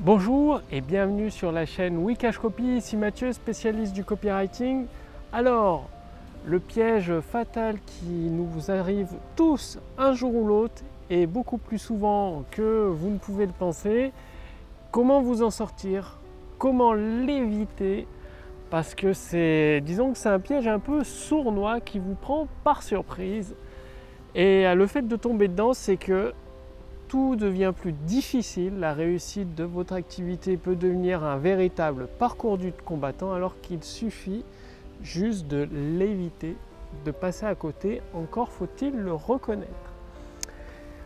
Bonjour et bienvenue sur la chaîne Wikash Copy, ici Mathieu, spécialiste du copywriting. Alors, le piège fatal qui nous arrive tous un jour ou l'autre et beaucoup plus souvent que vous ne pouvez le penser, comment vous en sortir? Comment l'éviter? Parce que c'est, disons que c'est un piège un peu sournois qui vous prend par surprise. Et le fait de tomber dedans, c'est que tout devient plus difficile, la réussite de votre activité peut devenir un véritable parcours du combattant alors qu'il suffit juste de l'éviter, de passer à côté, encore faut-il le reconnaître.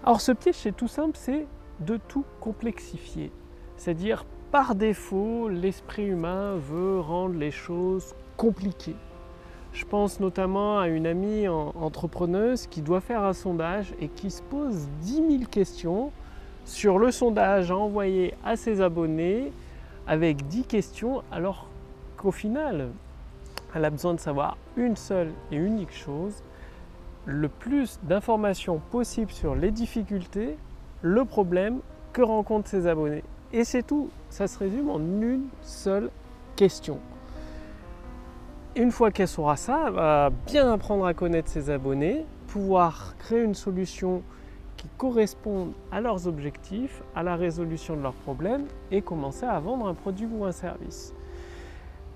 Alors ce piège c'est tout simple, c'est de tout complexifier. C'est-à-dire par défaut, l'esprit humain veut rendre les choses compliquées. Je pense notamment à une amie entrepreneuse qui doit faire un sondage et qui se pose 10 000 questions sur le sondage à envoyer à ses abonnés avec 10 questions alors qu'au final, elle a besoin de savoir une seule et unique chose, le plus d'informations possible sur les difficultés, le problème que rencontrent ses abonnés. Et c'est tout, ça se résume en une seule question une fois qu'elle saura ça, bien apprendre à connaître ses abonnés, pouvoir créer une solution qui corresponde à leurs objectifs, à la résolution de leurs problèmes et commencer à vendre un produit ou un service.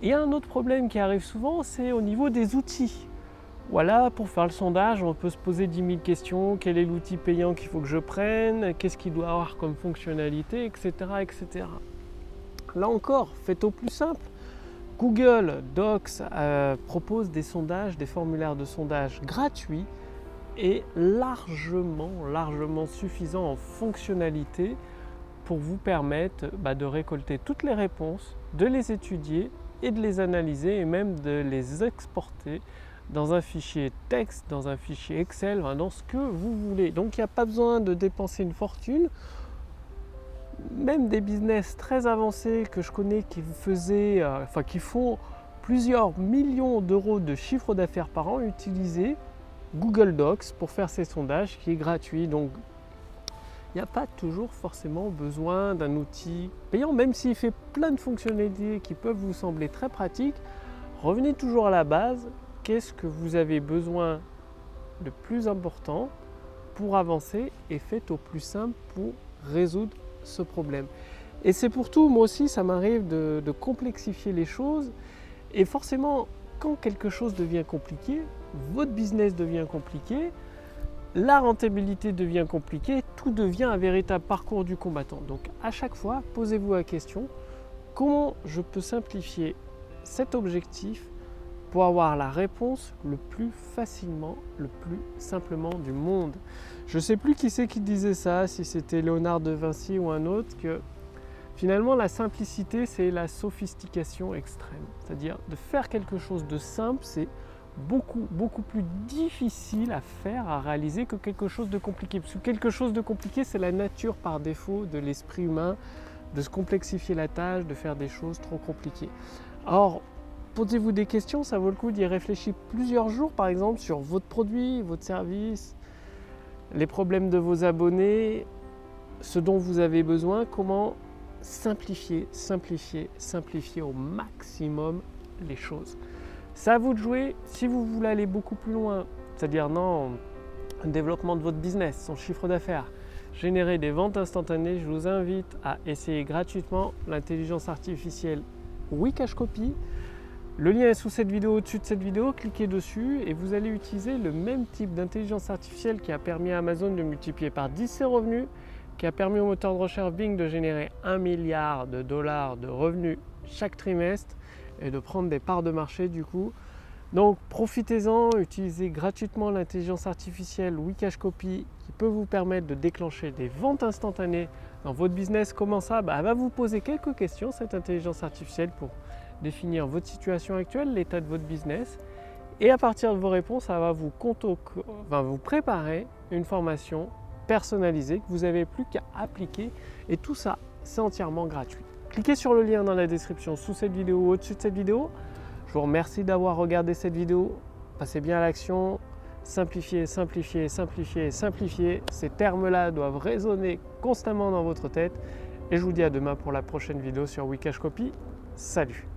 Et un autre problème qui arrive souvent, c'est au niveau des outils. Voilà, pour faire le sondage, on peut se poser 10 000 questions. Quel est l'outil payant qu'il faut que je prenne? Qu'est-ce qu'il doit avoir comme fonctionnalité? Etc. etc. Là encore, faites au plus simple. Google Docs euh, propose des sondages, des formulaires de sondage gratuits et largement, largement suffisants en fonctionnalité pour vous permettre bah, de récolter toutes les réponses, de les étudier et de les analyser et même de les exporter dans un fichier texte, dans un fichier Excel, dans ce que vous voulez. Donc il n'y a pas besoin de dépenser une fortune même des business très avancés que je connais qui faisaient, euh, enfin qui font plusieurs millions d'euros de chiffre d'affaires par an utiliser Google Docs pour faire ces sondages qui est gratuit. Donc il n'y a pas toujours forcément besoin d'un outil payant, même s'il fait plein de fonctionnalités qui peuvent vous sembler très pratiques. Revenez toujours à la base. Qu'est-ce que vous avez besoin de plus important pour avancer et faites au plus simple pour résoudre ce problème. Et c'est pour tout, moi aussi, ça m'arrive de, complexifier les choses. Et forcément, quand quelque chose devient compliqué, votre business devient compliqué, la rentabilité devient compliquée, tout devient un véritable parcours du combattant. Donc à chaque fois, posez-vous la question, comment je peux simplifier cet objectif pour avoir la réponse le plus facilement, le plus simplement du monde. Je ne sais plus qui c'est qui disait ça, si c'était Léonard de Vinci ou un autre, que finalement la simplicité c'est la sophistication extrême. C'est-à-dire de faire quelque chose de simple, c'est beaucoup, beaucoup plus difficile à faire, à réaliser que quelque chose de compliqué. Parce que quelque chose de compliqué, c'est la nature par défaut de l'esprit humain, de se complexifier la tâche, de faire des choses trop compliquées. Or, Posez-vous des questions, ça vaut le coup d'y réfléchir plusieurs jours par exemple sur votre produit, votre service, les problèmes de vos abonnés, ce dont vous avez besoin, comment simplifier, simplifier, simplifier au maximum les choses. C'est à vous de jouer si vous voulez aller beaucoup plus loin, c'est-à-dire non, développement de votre business, son chiffre d'affaires, générer des ventes instantanées, je vous invite à essayer gratuitement l'intelligence artificielle Wikash Copy. Le lien est sous cette vidéo, au-dessus de cette vidéo, cliquez dessus et vous allez utiliser le même type d'intelligence artificielle qui a permis à Amazon de multiplier par 10 ses revenus, qui a permis au moteur de recherche Bing de générer 1 milliard de dollars de revenus chaque trimestre et de prendre des parts de marché du coup. Donc profitez-en, utilisez gratuitement l'intelligence artificielle Wikash Copy qui peut vous permettre de déclencher des ventes instantanées dans votre business. Comment ça? Bah, Elle va vous poser quelques questions, cette intelligence artificielle, pour définir votre situation actuelle, l'état de votre business. Et à partir de vos réponses, ça va vous, préparer une formation personnalisée que vous n'avez plus qu'à appliquer. Et tout ça, c'est entièrement gratuit. Cliquez sur le lien dans la description sous cette vidéo ou au-dessus de cette vidéo. Je vous remercie d'avoir regardé cette vidéo. Passez bien à l'action. Simplifier, simplifier, simplifier, simplifier. Ces termes-là doivent résonner constamment dans votre tête. Et je vous dis à demain pour la prochaine vidéo sur Wikash Copy. Salut